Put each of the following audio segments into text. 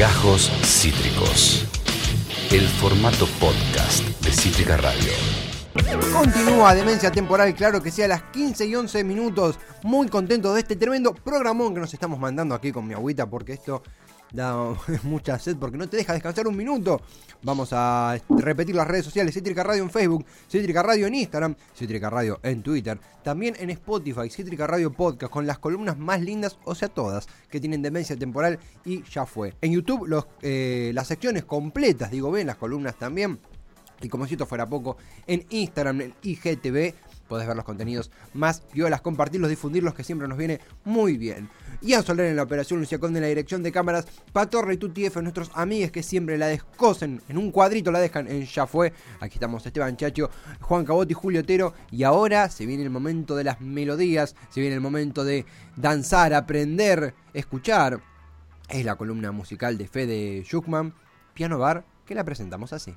Gajos Cítricos. El formato podcast de Cítrica Radio. Continúa Demencia Temporal, claro que sea a las 15 y 11 minutos. Muy contento de este tremendo programón que nos estamos mandando aquí con mi agüita, porque esto da mucha sed, porque no te deja descansar un minuto. Vamos a repetir las redes sociales: Cítrica Radio en Facebook, Cítrica Radio en Instagram, Cítrica Radio en Twitter, también en Spotify, Cítrica Radio Podcast, con las columnas más lindas, o sea, todas, que tienen Demencia Temporal y ya fue. En YouTube, los, eh, las secciones completas, digo, ven las columnas también. Y como si esto fuera poco, en Instagram, en IGTV, podés ver los contenidos más violas, compartirlos, difundirlos, que siempre nos viene muy bien. Ian Soler en la operación, Lucia Conde en la dirección de cámaras, Patorra y Tuti F, nuestros amigos que siempre la descosen en un cuadrito, la dejan en Ya Fue. Aquí estamos Esteban Chacho, Juan Cabotti, Julio Otero. Y ahora se viene el momento de las melodías, se viene el momento de danzar, aprender, escuchar. Es la columna musical de Fede Schuckman, Piano Bar, que la presentamos así.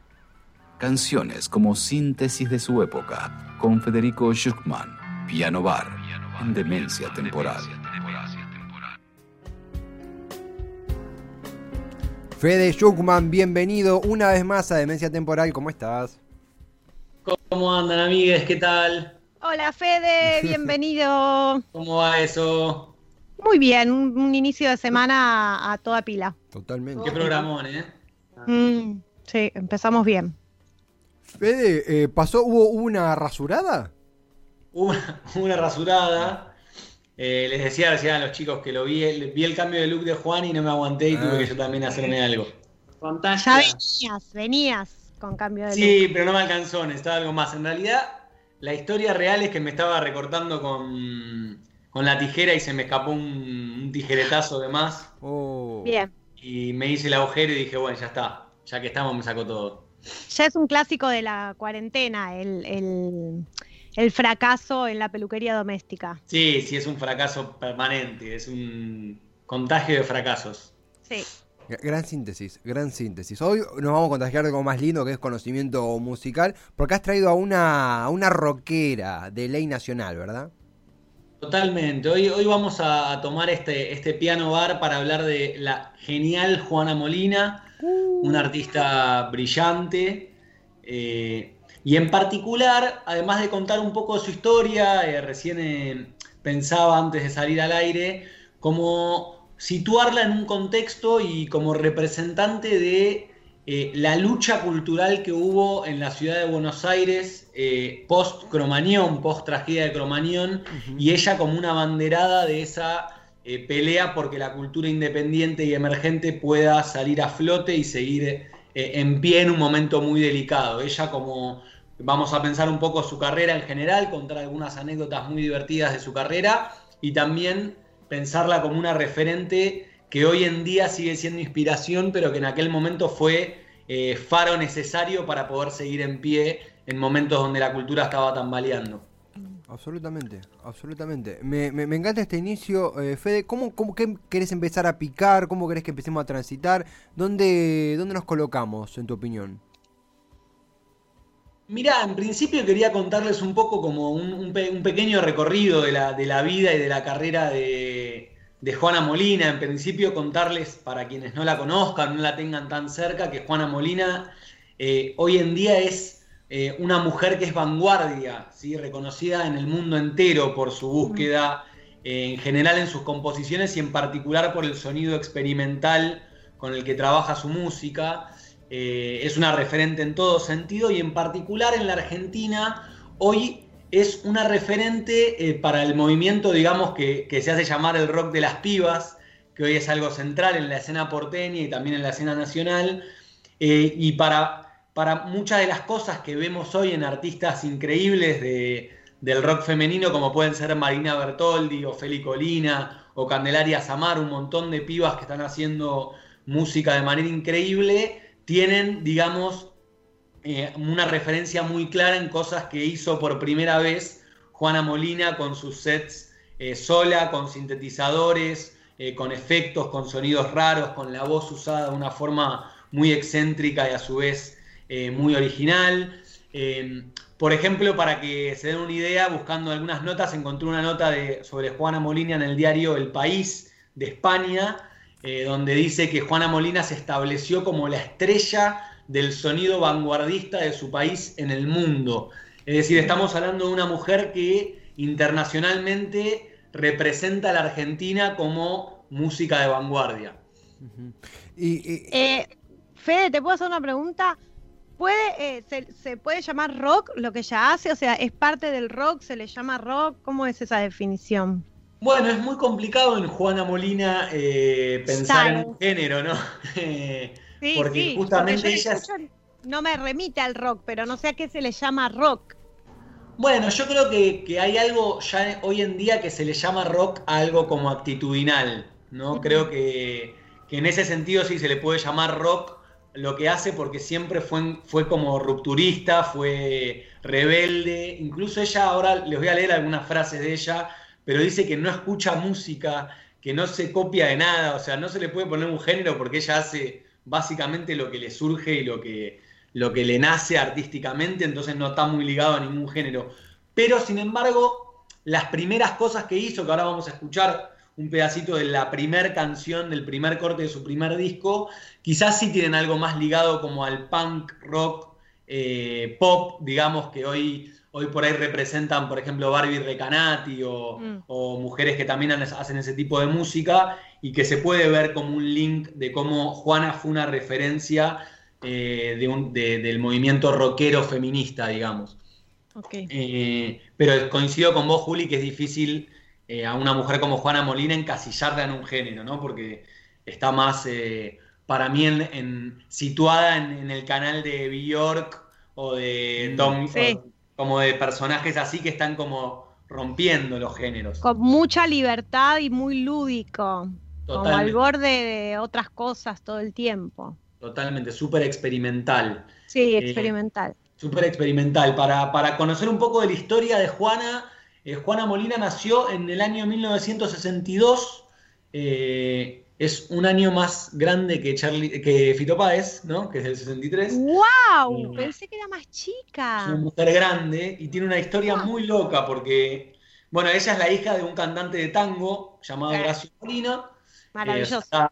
Canciones como síntesis de su época, con Federico Schuckman, Piano Bar, en Demencia Temporal. Fede Schuckman, bienvenido una vez más a Demencia Temporal, ¿cómo estás? ¿Cómo andan, amigues? ¿Qué tal? Hola, Fede, bienvenido. ¿Cómo va eso? Muy bien, un, un inicio de semana a, a toda pila. Totalmente. Qué programón, ¿eh? Mm, sí, empezamos bien. Fede, eh, ¿pasó, hubo una rasurada? Una, una rasurada. Eh, les decía recién a los chicos que lo vi, el- vi el cambio de look de Juan y no me aguanté y Ah. tuve que yo también hacerme algo. Ya venías, venías con cambio de look. Sí, pero no me alcanzó, necesitaba algo más. En realidad, la historia real es que me estaba recortando con, con la tijera y se me escapó un, un tijeretazo de más. Oh. Bien. Y me hice el agujero y dije, bueno, ya está. Ya que estamos, me saco todo. Ya es un clásico de la cuarentena, el, el, el fracaso en la peluquería doméstica. Sí, sí, es un fracaso permanente, es un contagio de fracasos. Sí. Gran síntesis, gran síntesis. Hoy nos vamos a contagiar de algo más lindo que es conocimiento musical, porque has traído a una, a una rockera de ley nacional, ¿verdad? Totalmente. Hoy, hoy vamos a, tomar este, este piano bar para hablar de la genial Juana Molina, una artista brillante. eh, y en particular, además de contar un poco su historia, eh, recién eh, pensaba antes de salir al aire, como situarla en un contexto y como representante de eh, la lucha cultural que hubo en la ciudad de Buenos Aires post Cromañón, post tragedia de Cromañón, y ella como una banderada de esa pelea porque la cultura independiente y emergente pueda salir a flote y seguir eh, en pie en un momento muy delicado. Ella como, vamos a pensar un poco su carrera en general, contar algunas anécdotas muy divertidas de su carrera y también pensarla como una referente que hoy en día sigue siendo inspiración, pero que en aquel momento fue eh, faro necesario para poder seguir en pie en momentos donde la cultura estaba tambaleando. Absolutamente, absolutamente. Me, me- me encanta este inicio, eh, Fede. ¿Cómo, cómo qué querés empezar a picar? ¿Cómo querés que empecemos a transitar? ¿Dónde, dónde nos colocamos, en tu opinión? Mirá, en principio quería contarles un poco como un, un pe- un pequeño recorrido de la, de la vida y de la carrera de, de Juana Molina. En principio contarles, para quienes no la conozcan, no la tengan tan cerca, que Juana Molina eh, hoy en día es eh, una mujer que es vanguardia, ¿sí? reconocida en el mundo entero por su búsqueda, eh, en general en sus composiciones y en particular por el sonido experimental con el que trabaja su música. Eh, es una referente en todo sentido y en particular en la Argentina hoy es una referente para el movimiento, digamos, que, que se hace llamar el rock de las pibas, que hoy es algo central en la escena porteña y también en la escena nacional, eh, y para, para muchas de las cosas que vemos hoy en artistas increíbles de, del rock femenino, como pueden ser Marina Bertoldi o Feli Colina o Candelaria Samar, un montón de pibas que están haciendo música de manera increíble, tienen, digamos, eh, una referencia muy clara en cosas que hizo por primera vez Juana Molina con sus sets eh, sola, con sintetizadores, eh, con efectos, con sonidos raros, con la voz usada de una forma muy excéntrica y a su vez eh, muy original. Eh, por ejemplo, para que se den una idea, buscando algunas notas, encontré una nota de, sobre Juana Molina en el diario El País de España, eh, donde dice que Juana Molina se estableció como la estrella del sonido vanguardista de su país en el mundo. Es decir, estamos hablando de una mujer que internacionalmente representa a la Argentina como música de vanguardia. Eh, Fede, ¿te puedo hacer una pregunta? ¿Puede, eh, se, puede llamar rock lo que ella hace? O sea, ¿es parte del rock? ¿Se le llama rock? ¿Cómo es esa definición? Bueno, es muy complicado en Juana Molina eh, pensar en un género, ¿no? sí, porque justamente ella... No me remite al rock, pero no sé a qué se le llama rock. Bueno, yo creo que, hay algo ya hoy en día que se le llama rock a algo como actitudinal, ¿no? Creo que, en ese sentido sí se le puede llamar rock lo que hace porque siempre fue, fue como rupturista, fue rebelde. Incluso ella, ahora les voy a leer algunas frases de ella, pero dice que no escucha música, que no se copia de nada, o sea, no se le puede poner un género porque ella hace básicamente lo que le surge y lo que, lo que le nace artísticamente, entonces no está muy ligado a ningún género. Pero sin embargo, las primeras cosas que hizo, que ahora vamos a escuchar un pedacito de la primer canción del primer corte de su primer disco, quizás sí tienen algo más ligado como al punk rock eh, pop, digamos, que hoy, hoy por ahí representan, por ejemplo, Barbie Recanati o, mm. o mujeres que también hacen ese tipo de música y que se puede ver como un link de cómo Juana fue una referencia eh, del movimiento rockero feminista, digamos. Eh, pero coincido con vos, Juli, que es difícil eh, a una mujer como Juana Molina encasillarla en un género, ¿no? Porque está más, para mí, en, situada en, el canal de Bjork o de Tom, mm, como de personajes así que están como rompiendo los géneros. Con mucha libertad y muy lúdico. Como al borde de otras cosas todo el tiempo. Totalmente, súper experimental. Sí, eh, experimental. súper experimental. Para, para, conocer un poco de la historia de Juana, eh, Juana Molina nació en el año 1962. Eh, es un año más grande que, Charlie, que Fito Páez, ¿no? Que es del 63. ¡Wow! Pensé que era más chica. Es una mujer grande y tiene una historia muy loca porque, bueno, ella es la hija de un cantante de tango llamado Horacio Molina. Maravilloso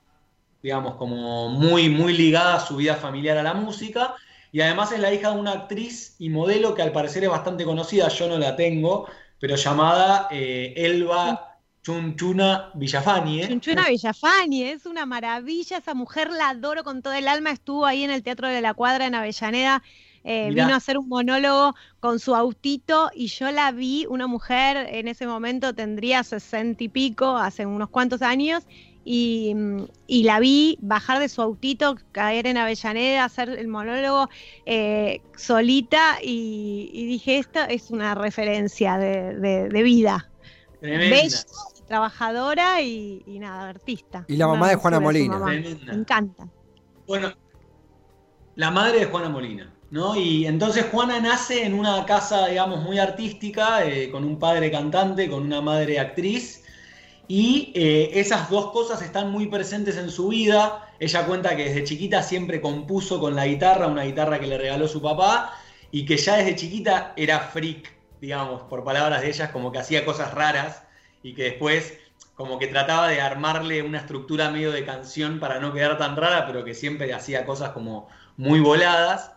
digamos, como muy, muy ligada a su vida familiar a la música. Y además es la hija de una actriz y modelo que al parecer es bastante conocida, yo no la tengo, pero llamada eh, Elba Chunchuna Villafani. ¿eh? Chunchuna Villafani, es una maravilla, esa mujer la adoro con todo el alma, estuvo ahí en el Teatro de la Cuadra en Avellaneda. Eh, vino a hacer un monólogo con su autito y yo la vi, una mujer en ese momento tendría sesenta y pico, hace unos cuantos años, y, la vi bajar de su autito, caer en Avellaneda, hacer el monólogo eh, solita y, dije, esto es una referencia de, vida. Bella, trabajadora y, nada, artista. Y la mamá de Juana Molina. Me encanta. Bueno, la madre de Juana Molina. ¿No? Y entonces Juana nace en una casa, digamos, muy artística, eh, con un padre cantante, con una madre actriz, y eh, esas dos cosas están muy presentes en su vida. Ella cuenta que desde chiquita siempre compuso con la guitarra, una guitarra que le regaló su papá, y que ya desde chiquita era freak, digamos, por palabras de ellas, como que hacía cosas raras y que después como que trataba de armarle una estructura medio de canción para no quedar tan rara, pero que siempre hacía cosas como muy voladas.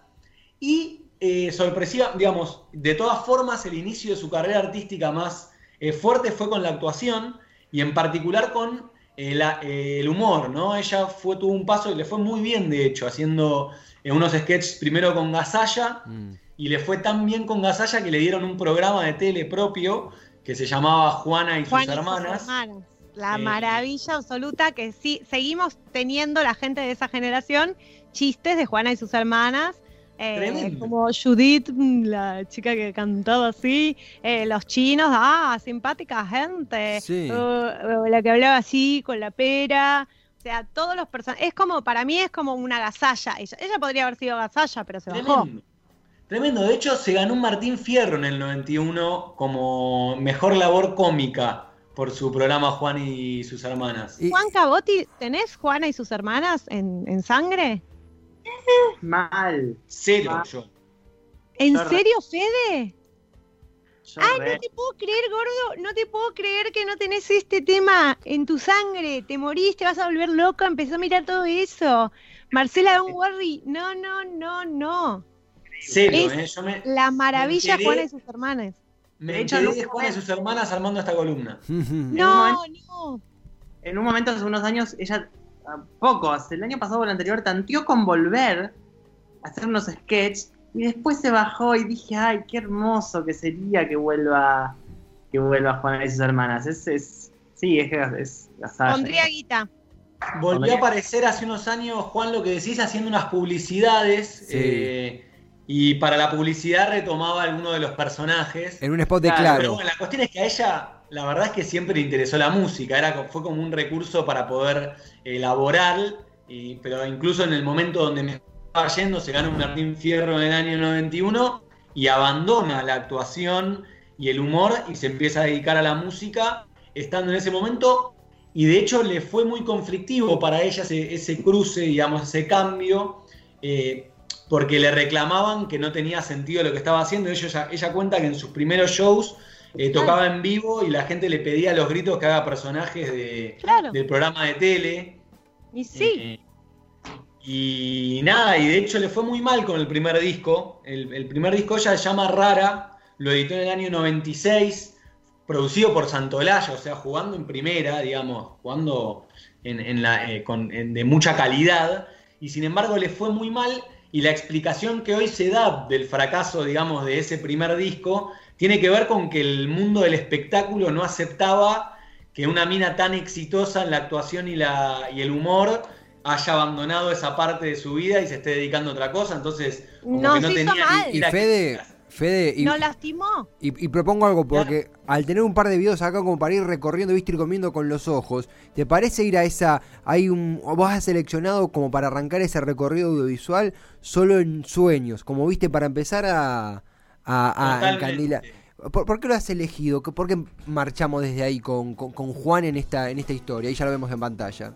Y eh, sorpresiva, digamos, de todas formas, el inicio de su carrera artística más eh, fuerte fue con la actuación y en particular con eh, eh, el humor, ¿no? Ella fue, tuvo un paso y le fue muy bien, de hecho, haciendo eh, unos sketches primero con Gasalla, mm. y le fue tan bien con Gasalla que le dieron un programa de tele propio que se llamaba Juana y, sus, hermanas. La maravilla absoluta que sí, seguimos teniendo la gente de esa generación chistes de Juana y sus hermanas eh, como Judith, mm, la chica que cantaba así, eh, los chinos, ah, simpática gente, uh, la que hablaba así con la pera, o sea, todos los personajes, es como, para mí es como una gasalla, ella, podría haber sido gasalla, pero se bajó. Tremendo, de hecho se ganó un Martín Fierro en el 91 como mejor labor cómica por su programa Juan y sus hermanas. Juan Cabotti, ¿tenés Juana y sus hermanas en, en sangre? Mal. Cero yo. ¿En serio, Fede? Ay, no te puedo creer, gordo, no te puedo creer que no tenés este tema en tu sangre. Te moriste, vas a volver loco, empezó a mirar todo eso. Marcela, don't worry. No, no, no, no. Serio, eh, yo me, la maravilla Juana y sus hermanas. Me hecho, de Juana y sus hermanas armando esta columna. no, no. En un momento, hace unos años, ella, poco, hace el año pasado o el anterior, tanteó con volver a hacer unos sketches y después se bajó y dije, ay, qué hermoso que sería que vuelva que vuelva Juan y sus hermanas. Es, es sí, es, es, Pondría guita. Volvió a aparecer hace unos años, Juan, lo que decís, haciendo unas publicidades. Eh, y para la publicidad retomaba alguno de los personajes. En un spot de claro. Pero bueno, la cuestión es que a ella, la verdad es que siempre le interesó la música. Era, fue como un recurso para poder elaborar. Pero incluso en el momento donde me yendo, se gana un Martín Fierro en el año 91 y abandona la actuación y el humor y se empieza a dedicar a la música estando en ese momento y de hecho le fue muy conflictivo para ella ese, cruce, digamos, ese cambio, eh, porque le reclamaban que no tenía sentido lo que estaba haciendo. Ella, ella cuenta que en sus primeros shows eh, tocaba en vivo y la gente le pedía a los gritos que haga personajes de, del programa de tele. Y sí. Eh, y nada, y de hecho le fue muy mal con el primer disco. El, primer disco ya se llama Rara, lo editó en el año 96, producido por Santolaya, o sea, jugando en primera, digamos, jugando en, la, eh, de mucha calidad. Y sin embargo le fue muy mal y la explicación que hoy se da del fracaso, digamos, de ese primer disco, tiene que ver con que el mundo del espectáculo no aceptaba que una mina tan exitosa en la actuación y, la, y el humor haya abandonado esa parte de su vida y se esté dedicando a otra cosa, entonces como que no tenía Y Fede, Fede y, no lastimó. Y, propongo algo, porque al tener un par de videos acá como para ir recorriendo, viste, ir comiendo con los ojos, ¿te parece ir a esa, hay un, vos has seleccionado como para arrancar ese recorrido audiovisual solo en sueños, como viste, para empezar a, a, encandilar? ¿Por, qué lo has elegido? ¿Por qué marchamos desde ahí con, con, con Juan en esta, en esta historia? Ahí ya lo vemos en pantalla.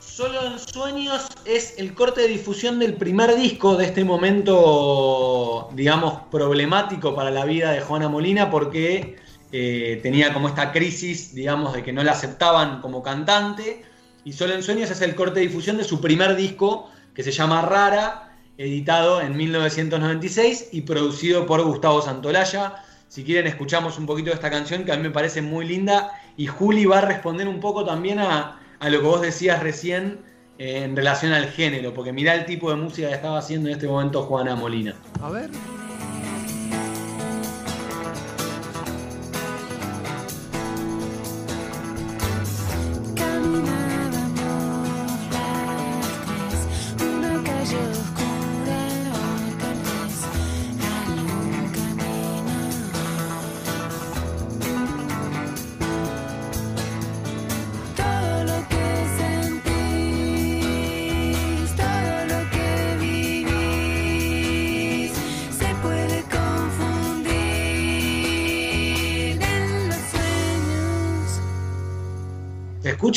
Solo en Sueños es el corte de difusión del primer disco de este momento, digamos, problemático para la vida de Juana Molina porque eh, tenía como esta crisis, digamos, de que no la aceptaban como cantante. Y Solo en Sueños es el corte de difusión de su primer disco que se llama Rara, editado en 1996 y producido por Gustavo Santolaya. Si quieren escuchamos un poquito de esta canción que a mí me parece muy linda y Juli va a responder un poco también a a lo que vos decías recién eh, en relación al género, porque mirá el tipo de música que estaba haciendo en este momento Juana Molina. A ver.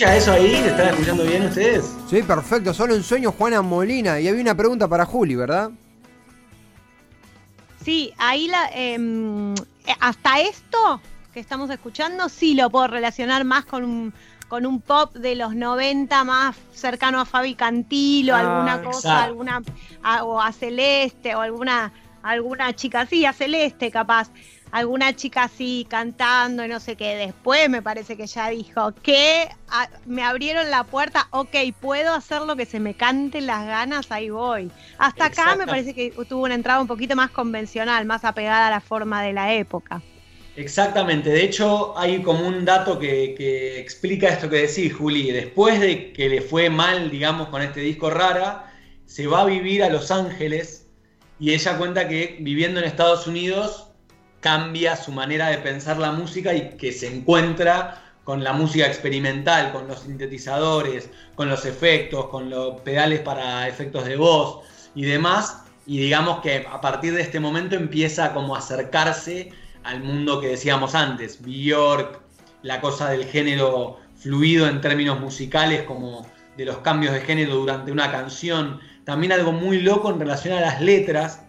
Escucha eso ahí? ¿Están escuchando bien ustedes? Sí, perfecto. Solo en sueño Juana Molina. Y había una pregunta para Juli, ¿verdad? Sí, ahí la, em, hasta esto que estamos escuchando sí lo puedo relacionar más con un, con un pop de los 90 más cercano a Fabi Cantilo, ah, alguna cosa, alguna o a Celeste o alguna alguna chica así, a Celeste capaz alguna chica así cantando y no sé qué. Después me parece que ya dijo que ah, me abrieron la puerta, ok, puedo hacer lo que se me cante las ganas, ahí voy. Hasta acá me parece que tuvo una entrada un poquito más convencional, más apegada a la forma de la época. Exactamente, de hecho hay como un dato que, que explica esto que decís, Juli. Después de que le fue mal, digamos, con este disco rara, se va a vivir a Los Ángeles y ella cuenta que viviendo en Estados Unidos cambia su manera de pensar la música y que se encuentra con la música experimental, con los sintetizadores, con los efectos, con los pedales para efectos de voz y demás. Y digamos que a partir de este momento empieza como a acercarse al mundo que decíamos antes, Bjork, la cosa del género fluido en términos musicales, como de los cambios de género durante una canción. También algo muy loco en relación a las letras.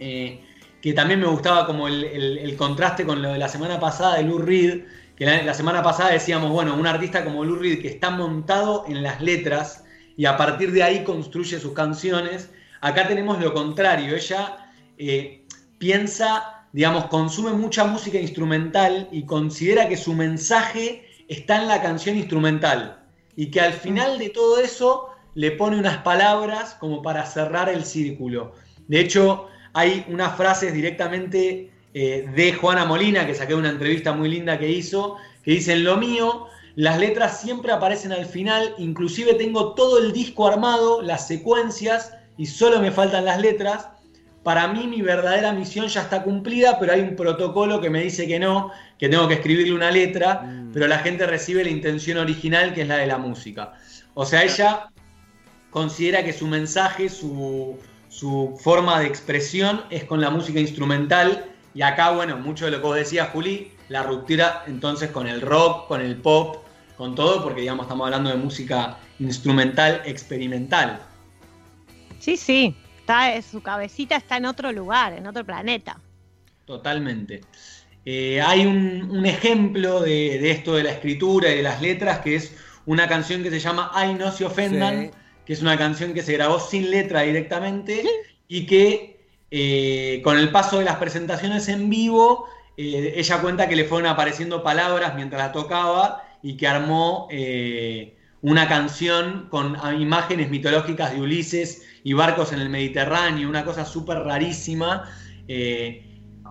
Eh, que también me gustaba como el, contraste con lo de la semana pasada de Lou Reed, que la, semana pasada decíamos, bueno, un artista como Lou Reed que está montado en las letras y a partir de ahí construye sus canciones. Acá tenemos lo contrario, ella eh, piensa, digamos, consume mucha música instrumental y considera que su mensaje está en la canción instrumental y que al final de todo eso le pone unas palabras como para cerrar el círculo. De hecho, hay unas frases directamente eh, de Juana Molina, que saqué una entrevista muy linda que hizo, que dicen, lo mío, las letras siempre aparecen al final, inclusive tengo todo el disco armado, las secuencias, y solo me faltan las letras. Para mí mi verdadera misión ya está cumplida, pero hay un protocolo que me dice que no, que tengo que escribirle una letra, mm. pero la gente recibe la intención original, que es la de la música. O sea, ella considera que su mensaje, su, su forma de expresión es con la música instrumental y acá, bueno, mucho de lo que vos decías, Juli, la ruptura entonces con el rock, con el pop, con todo, porque digamos estamos hablando de música instrumental experimental. Sí, sí, está, su cabecita está en otro lugar, en otro planeta. Totalmente. Eh, hay un, ejemplo de, esto de la escritura y de las letras, que es una canción que se llama Ay, no se ofendan, que es una canción que se grabó sin letra directamente y que eh, con el paso de las presentaciones en vivo, eh, ella cuenta que le fueron apareciendo palabras mientras la tocaba y que armó eh, una canción con imágenes mitológicas de Ulises y barcos en el Mediterráneo, una cosa súper rarísima.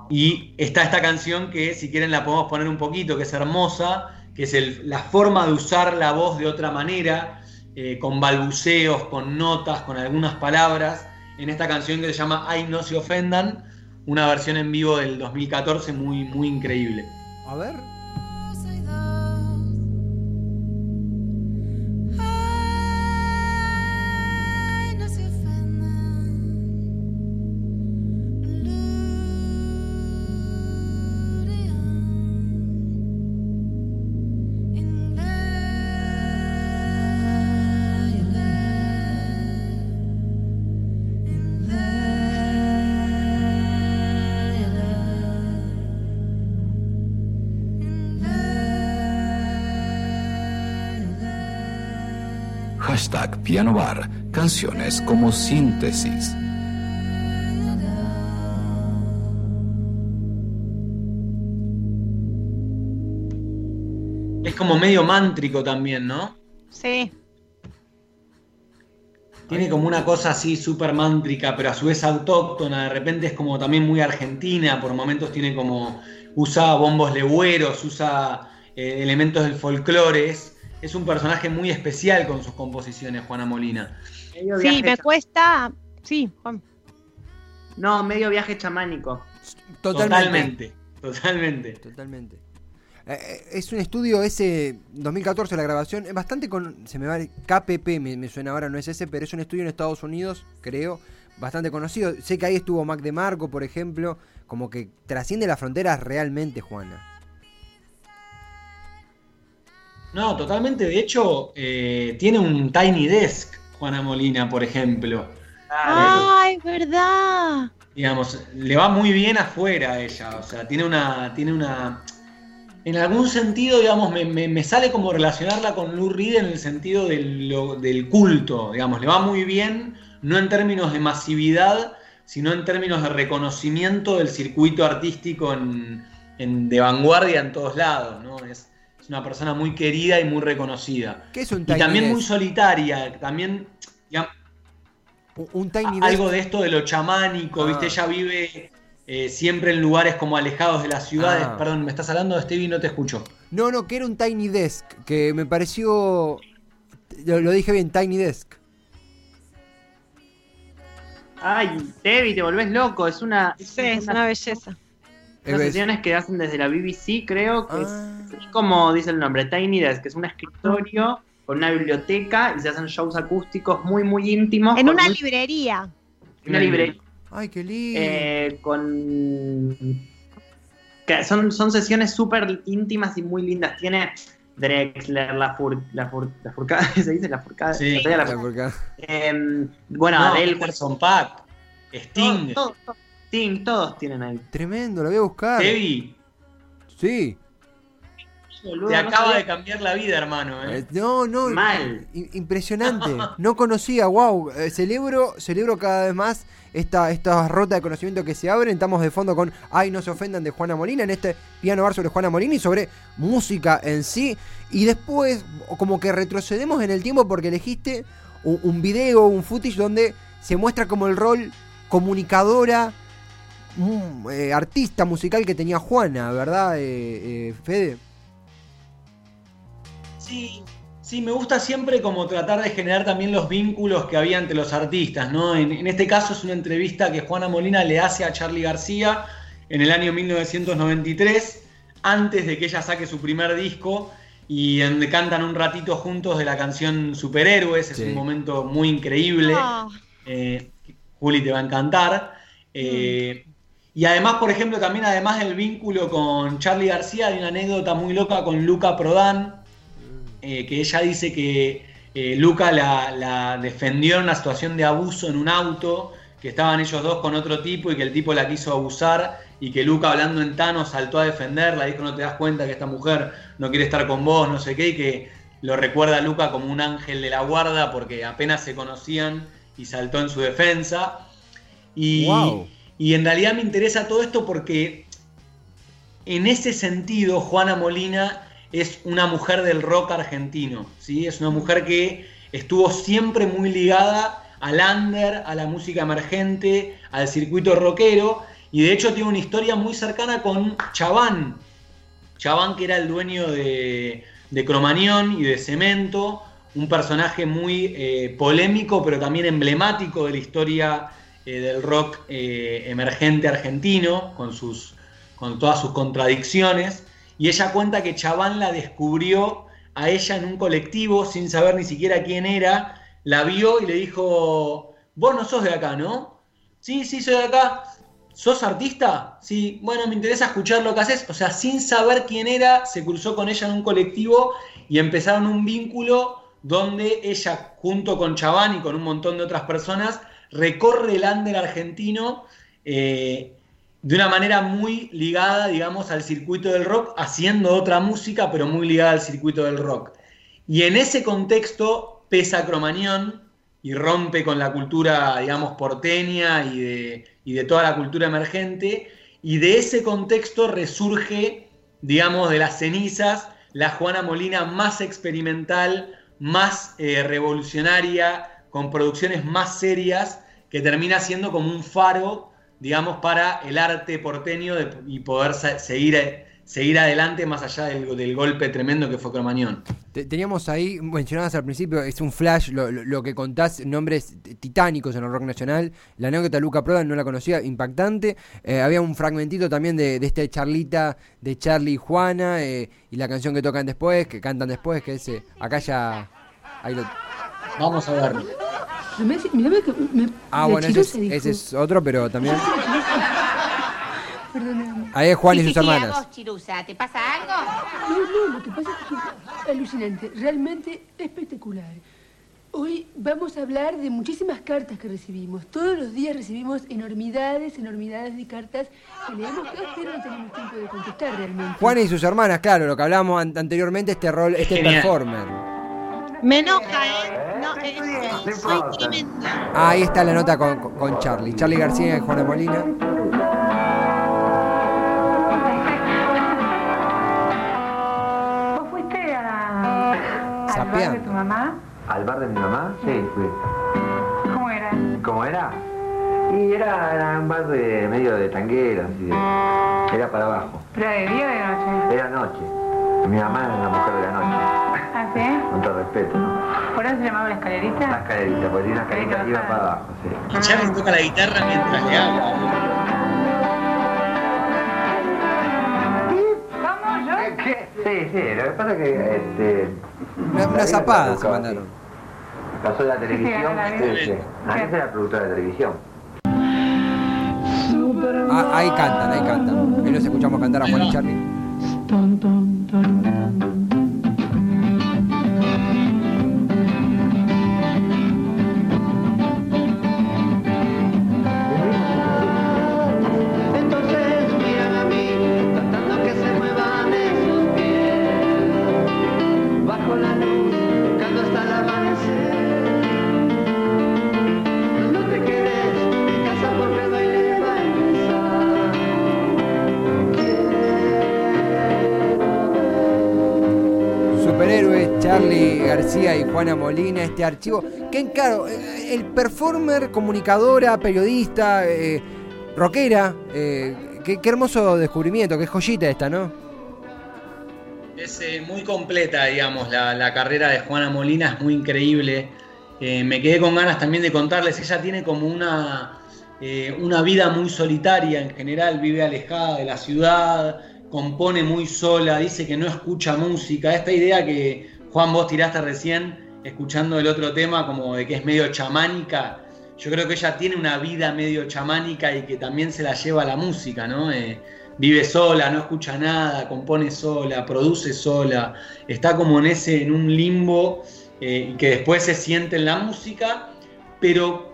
y está esta canción que si quieren la podemos poner un poquito, que es hermosa, que es la forma de usar la voz de otra manera, con balbuceos, con notas, con algunas palabras en esta canción que se llama Ay no se ofendan, una versión en vivo del 2014 muy, muy increíble. A ver. Piano Bar, canciones como síntesis. Es como medio mántrico también, ¿no? Sí. Tiene como una cosa así súper mántrica, pero a su vez autóctona. De repente es como también muy argentina. Por momentos tiene como. Usa bombos legüeros, usa eh, elementos del folclore. Es, es un personaje muy especial con sus composiciones, Juana Molina. Sí, me cuesta. Sí, Juan. No, medio viaje chamánico. Totalmente. Totalmente. Totalmente. Eh, eh, es un estudio ese 2014 la grabación, es bastante con se me va KPP me, suena ahora no es ese, pero es un estudio en Estados Unidos, creo, bastante conocido. Sé que ahí estuvo Mac de Marco, por ejemplo, como que trasciende las fronteras realmente, Juana. No, totalmente. De hecho, eh, tiene un Tiny Desk, Juana Molina, por ejemplo. ¡Ay, verdad! Digamos, le va muy bien afuera a ella. O sea, tiene una. Tiene una. En algún sentido, digamos, me, sale como relacionarla con Lou Reed en el sentido del, culto. Digamos, le va muy bien, no en términos de masividad, sino en términos de reconocimiento del circuito artístico en, de vanguardia en todos lados, ¿no? Es, es una persona muy querida y muy reconocida. ¿Qué es un tiny Y también muy solitaria, también un tiny algo de esto de lo chamánico, ah. ¿viste? Ella vive eh, siempre en lugares como alejados de las ciudades. Ah. Perdón, ¿me estás hablando de Stevie? No te escucho. No, no, que era un Tiny Desk, que me pareció... Lo, dije bien, Tiny Desk. Ay, Stevie, te volvés loco, es una... Sí, es una belleza. Las sesiones que hacen desde la BBC, creo que es, ah. como dice el nombre, Tiny Desk, que es un escritorio con una biblioteca y se hacen shows acústicos muy, muy íntimos. En una librería. En una librería. Ay, qué lindo. Eh, con. Que son, son sesiones súper íntimas y muy lindas. Tiene Drexler, la, fur, la, fur, la furcada, ¿se dice? La furcada. Sí, la, furcada. Em, bueno, no, Adele, Pack, Sting. Tim, todos tienen ahí. Tremendo, lo voy a buscar. Tevi, Sí. Boludo, te no acaba sabía- de cambiar la vida, hermano. ¿eh? Eh, No, no, Mal. impresionante. No conocía, wow. Eh, celebro, celebro cada vez más esta, esta rota de conocimiento que se abren. Estamos de fondo con Ay, no se ofendan de Juana Molina en este piano bar sobre Juana Molina y sobre música en sí. Y después, como que retrocedemos en el tiempo porque elegiste un, un video, un footage donde se muestra como el rol comunicadora, mm, eh, artista musical que tenía Juana, ¿verdad, eh, eh, Fede? Sí, sí, me gusta siempre como tratar de generar también los vínculos que había entre los artistas, ¿no? En, en este caso es una entrevista que Juana Molina le hace a Charlie García en el año 1993, antes de que ella saque su primer disco y donde cantan un ratito juntos de la canción Superhéroes, es Sí. un momento muy increíble. Ah, Eh, Juli te va a encantar. Eh, Y además, por ejemplo, también además del vínculo con Charlie García, hay una anécdota muy loca con Luca Prodan, eh, que ella dice que eh, Luca la, defendió en una situación de abuso en un auto, que estaban ellos dos con otro tipo y que el tipo la quiso abusar y que Luca hablando en Tano saltó a defenderla, dijo no te das cuenta que esta mujer no quiere estar con vos, no sé qué, y que lo recuerda a Luca como un ángel de la guarda porque apenas se conocían y saltó en su defensa. Y, Wow. Y en realidad me interesa todo esto porque en ese sentido Juana Molina es una mujer del rock argentino, ¿sí? Es una mujer que estuvo siempre muy ligada al under, a la música emergente, al circuito rockero y de hecho tiene una historia muy cercana con Chaván. Chaván que era el dueño de, de Cromañón y de Cemento, un personaje muy eh, polémico pero también emblemático de la historia eh, del rock eh, emergente argentino, con, sus, con todas sus contradicciones. Y ella cuenta que Chaván la descubrió a ella en un colectivo sin saber ni siquiera quién era, la vio y le dijo, vos no sos de acá, ¿no? Sí, sí, soy de acá. ¿Sos artista? Sí, bueno, me interesa escuchar lo que haces. O sea, sin saber quién era, se cruzó con ella en un colectivo y empezaron un vínculo donde ella, junto con Chaván y con un montón de otras personas, recorre el under argentino eh, de una manera muy ligada, digamos, al circuito del rock, haciendo otra música, pero muy ligada al circuito del rock. Y en ese contexto pesa Cromañón y rompe con la cultura, digamos, porteña y de, y de toda la cultura emergente. Y de ese contexto resurge, digamos, de las cenizas, la Juana Molina más experimental, más eh, revolucionaria, con producciones más serias, que termina siendo como un faro, digamos, para el arte porteño de- y poder seguir, eh, seguir adelante más allá del, del golpe tremendo que fue Cromañón. Te- Teníamos ahí, mencionabas al principio, es un flash lo, lo- lo que contás, nombres titánicos en el rock nacional. La anécdota Luca Prodan no la conocía, impactante. Eh, había un fragmentito también de, de este charlita de Charlie y Juana eh, y la canción que tocan después, que cantan después, que es eh, acá ya. Ahí lo- Vamos a verlo. Pero me, mirá que me, Ah, bueno, ese es, ese otro, pero también. Perdóname. Ahí es Juan y sus hermanas. vos, Chirusa, ¿te pasa algo? No, no, lo que pasa es que es alucinante, realmente espectacular. Hoy vamos a hablar de muchísimas cartas que recibimos. Todos los días recibimos enormidades, enormidades de cartas que leemos todas, pero no tenemos tiempo de contestar realmente. Juan y sus hermanas, claro, lo que hablábamos an- anteriormente, este rol, este Genial. performer. Me enoja, ¿eh? No, eh, eh, soy tremenda. Ah, ahí está la nota con, con- Charlie. Charlie García y Juana Molina. ¿Vos fuiste a, al bar de tu mamá? ¿Al bar de mi mamá? Sí, fui. ¿Cómo era? ¿Cómo era? Y era, era un bar de medio de tangueros, así de- era para abajo. ¿Pero de día o de noche? Era noche. Mi mamá era una mujer de la noche, ¿Ah, sí? con todo respeto, ¿no? ¿Por eso se llamaba la escalerita? La escalerita, porque tiene una escalerita que iba para abajo, sí. Y Charlie toca la guitarra mientras le habla. ¿Cómo? ¿Yo? ¿Qué? Sí, sí, lo que pasa es que este, Una, la una zapada la se mandaron. Pasó de la televisión, la sí, sí. Antes era productora de televisión. Ah, ahí cantan, ahí cantan. Ahí los escuchamos cantar a Juan y Charlie. García y Juana Molina, este archivo. Que claro, eh, el performer, comunicadora, periodista, eh, rockera, eh, qué, hermoso descubrimiento, qué joyita esta, ¿no? Es muy completa, digamos, la, carrera de Juana Molina es muy increíble. me quedé con ganas también de contarles, ella tiene como una, una vida muy solitaria en general, vive alejada de la ciudad, compone muy sola, dice que no escucha música, esta idea que Juan vos tiraste recién, escuchando el otro tema como de que es medio chamánica, yo creo que ella tiene una vida medio chamánica y que también se la lleva a la música, ¿no? Eh, vive sola, no escucha nada, compone sola, produce sola, está como en ese, en un limbo eh, que después se siente en la música, pero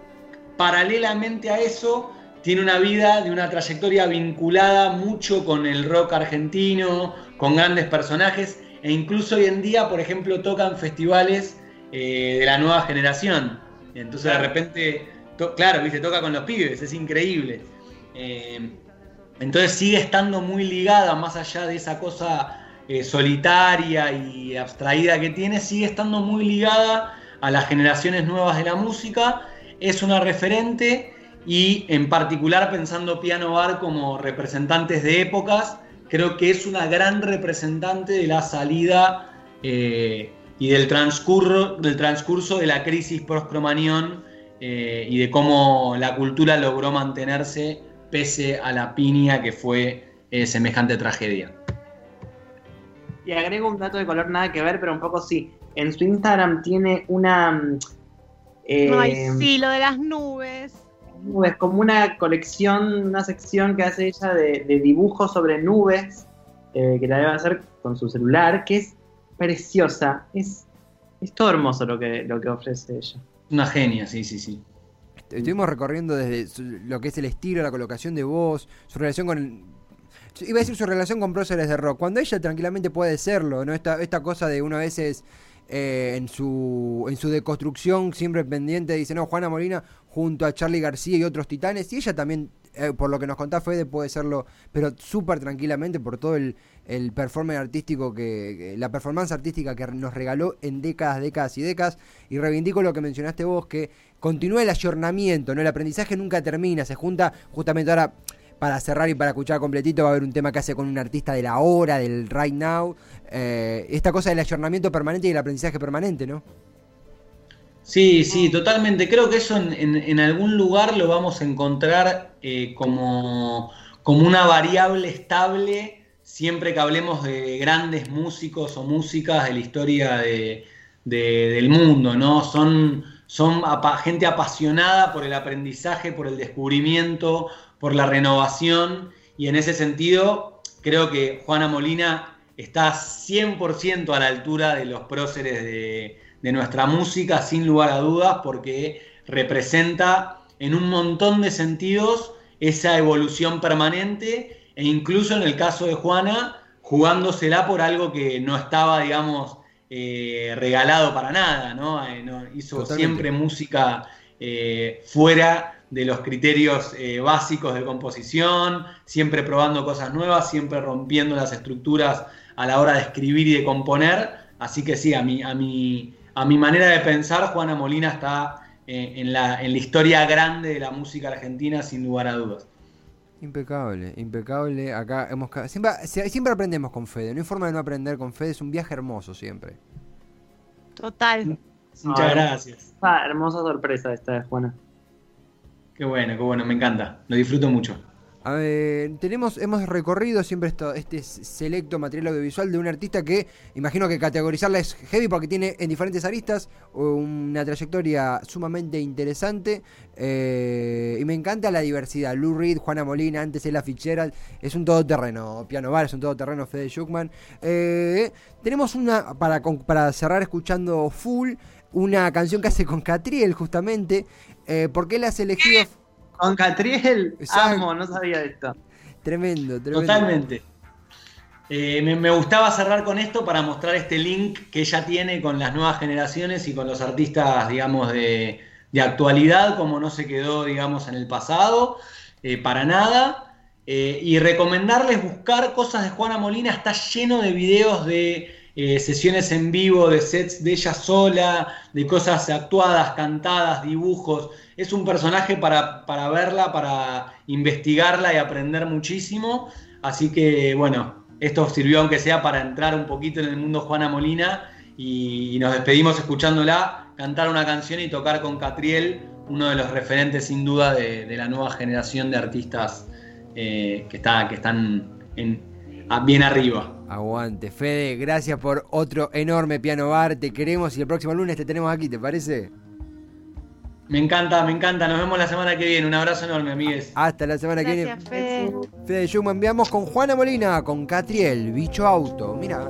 paralelamente a eso tiene una vida de una trayectoria vinculada mucho con el rock argentino, con grandes personajes, e incluso hoy en día, por ejemplo, tocan festivales eh, de la nueva generación. Entonces de repente, claro, viste, toca con los pibes, es increíble. Eh, entonces sigue estando muy ligada, más allá de esa cosa eh, solitaria y abstraída que tiene, sigue estando muy ligada a las generaciones nuevas de la música. Es una referente y en particular pensando Piano Bar como representantes de épocas, creo que es una gran representante de la salida eh, y del transcurso, del transcurso de la crisis post-cromañón eh, y de cómo la cultura logró mantenerse pese a la piña que fue eh, semejante tragedia. Y agrego un dato de color nada que ver, pero un poco sí. En su Instagram tiene una... Mm, Ay, sí, lo de las nubes es como una colección, una sección que hace ella de, dibujos sobre nubes, eh, que la debe hacer con su celular, que es preciosa, es, es todo hermoso lo que, lo que ofrece ella. Una genia, sí, sí, sí. Estuvimos recorriendo desde lo que es el estilo, la colocación de voz, su relación con... iba a decir su relación con próceres de rock, cuando ella tranquilamente puede serlo, ¿no? Esta, esta cosa de una vez es... Eh, en, su, en su deconstrucción siempre pendiente, dice, no, Juana Molina junto a Charlie García y otros titanes, y ella también, eh, por lo que nos contá Fede, puede serlo, pero súper tranquilamente por todo el, el performance artístico que, la performance artística que nos regaló en décadas, décadas y décadas, y reivindico lo que mencionaste vos, que continúa el ayornamiento, ¿no? El aprendizaje nunca termina, se junta justamente ahora para cerrar y para escuchar completito va a haber un tema que hace con un artista de la hora, del right now. Eh, esta cosa del ayornamiento permanente y el aprendizaje permanente, ¿no? Sí, sí, totalmente. Creo que eso en, algún lugar lo vamos a encontrar eh, como, como una variable estable siempre que hablemos de grandes músicos o músicas de la historia de, del mundo, ¿no? Son, son gente apasionada por el aprendizaje, por el descubrimiento, por la renovación y en ese sentido creo que Juana Molina está 100% a la altura de los próceres de, nuestra música, sin lugar a dudas, porque representa en un montón de sentidos esa evolución permanente e incluso en el caso de Juana, jugándosela por algo que no estaba, digamos, eh, regalado para nada, ¿no? Eh, hizo siempre música eh, fuera de los criterios básicos de composición, siempre probando cosas nuevas, siempre rompiendo las estructuras a la hora de escribir y de componer. Así que sí, a mi, a mi, a mi manera de pensar, Juana Molina está eh, en, la, en la historia grande de la música argentina, sin lugar a dudas. Impecable, impecable. Acá hemos siempre, siempre aprendemos con Fede. No hay forma de no aprender con Fede. Es un viaje hermoso siempre. Total. Muchas gracias. Ah, hermosa sorpresa esta de Juana. Qué bueno, qué bueno, me encanta. Lo disfruto mucho. Tenemos, hemos recorrido siempre esto, este selecto material audiovisual de un artista que imagino que categorizarla es heavy porque tiene en diferentes aristas una trayectoria sumamente interesante eh, y me encanta la diversidad. Lou Reed, Juana Molina, antes Ella Fitzgerald, es un todoterreno. Piano Bar es un todoterreno. Fede Schuckman. Eh, tenemos una, para, para cerrar escuchando Full, una canción que hace con Catriel justamente. Eh, ¿Por qué la has elegido? Con Catriel, amo, no sabía esto. Tremendo, tremendo. Totalmente. Eh, me, gustaba cerrar con esto para mostrar este link que ella tiene con las nuevas generaciones y con los artistas, digamos, de, actualidad, como no se quedó, digamos, en el pasado, eh, para nada. y recomendarles buscar cosas de Juana Molina, está lleno de videos de eh, sesiones en vivo de sets de ella sola, de cosas actuadas, cantadas, dibujos. Es un personaje para, para verla, para investigarla y aprender muchísimo. Así que bueno, esto sirvió aunque sea para entrar un poquito en el mundo Juana Molina y, nos despedimos escuchándola cantar una canción y tocar con Catriel, uno de los referentes sin duda de, la nueva generación de artistas eh, que, está, que están bien arriba. Aguante, Fede, gracias por otro enorme piano bar, te queremos y el próximo lunes te tenemos aquí, ¿te parece? Me encanta, me encanta. Nos vemos la semana que viene. Un abrazo enorme, amigues. Hasta la semana que viene. Fede. Fede Schumann, enviamos con Juana Molina, con Catriel, Bicho Auto. Mira.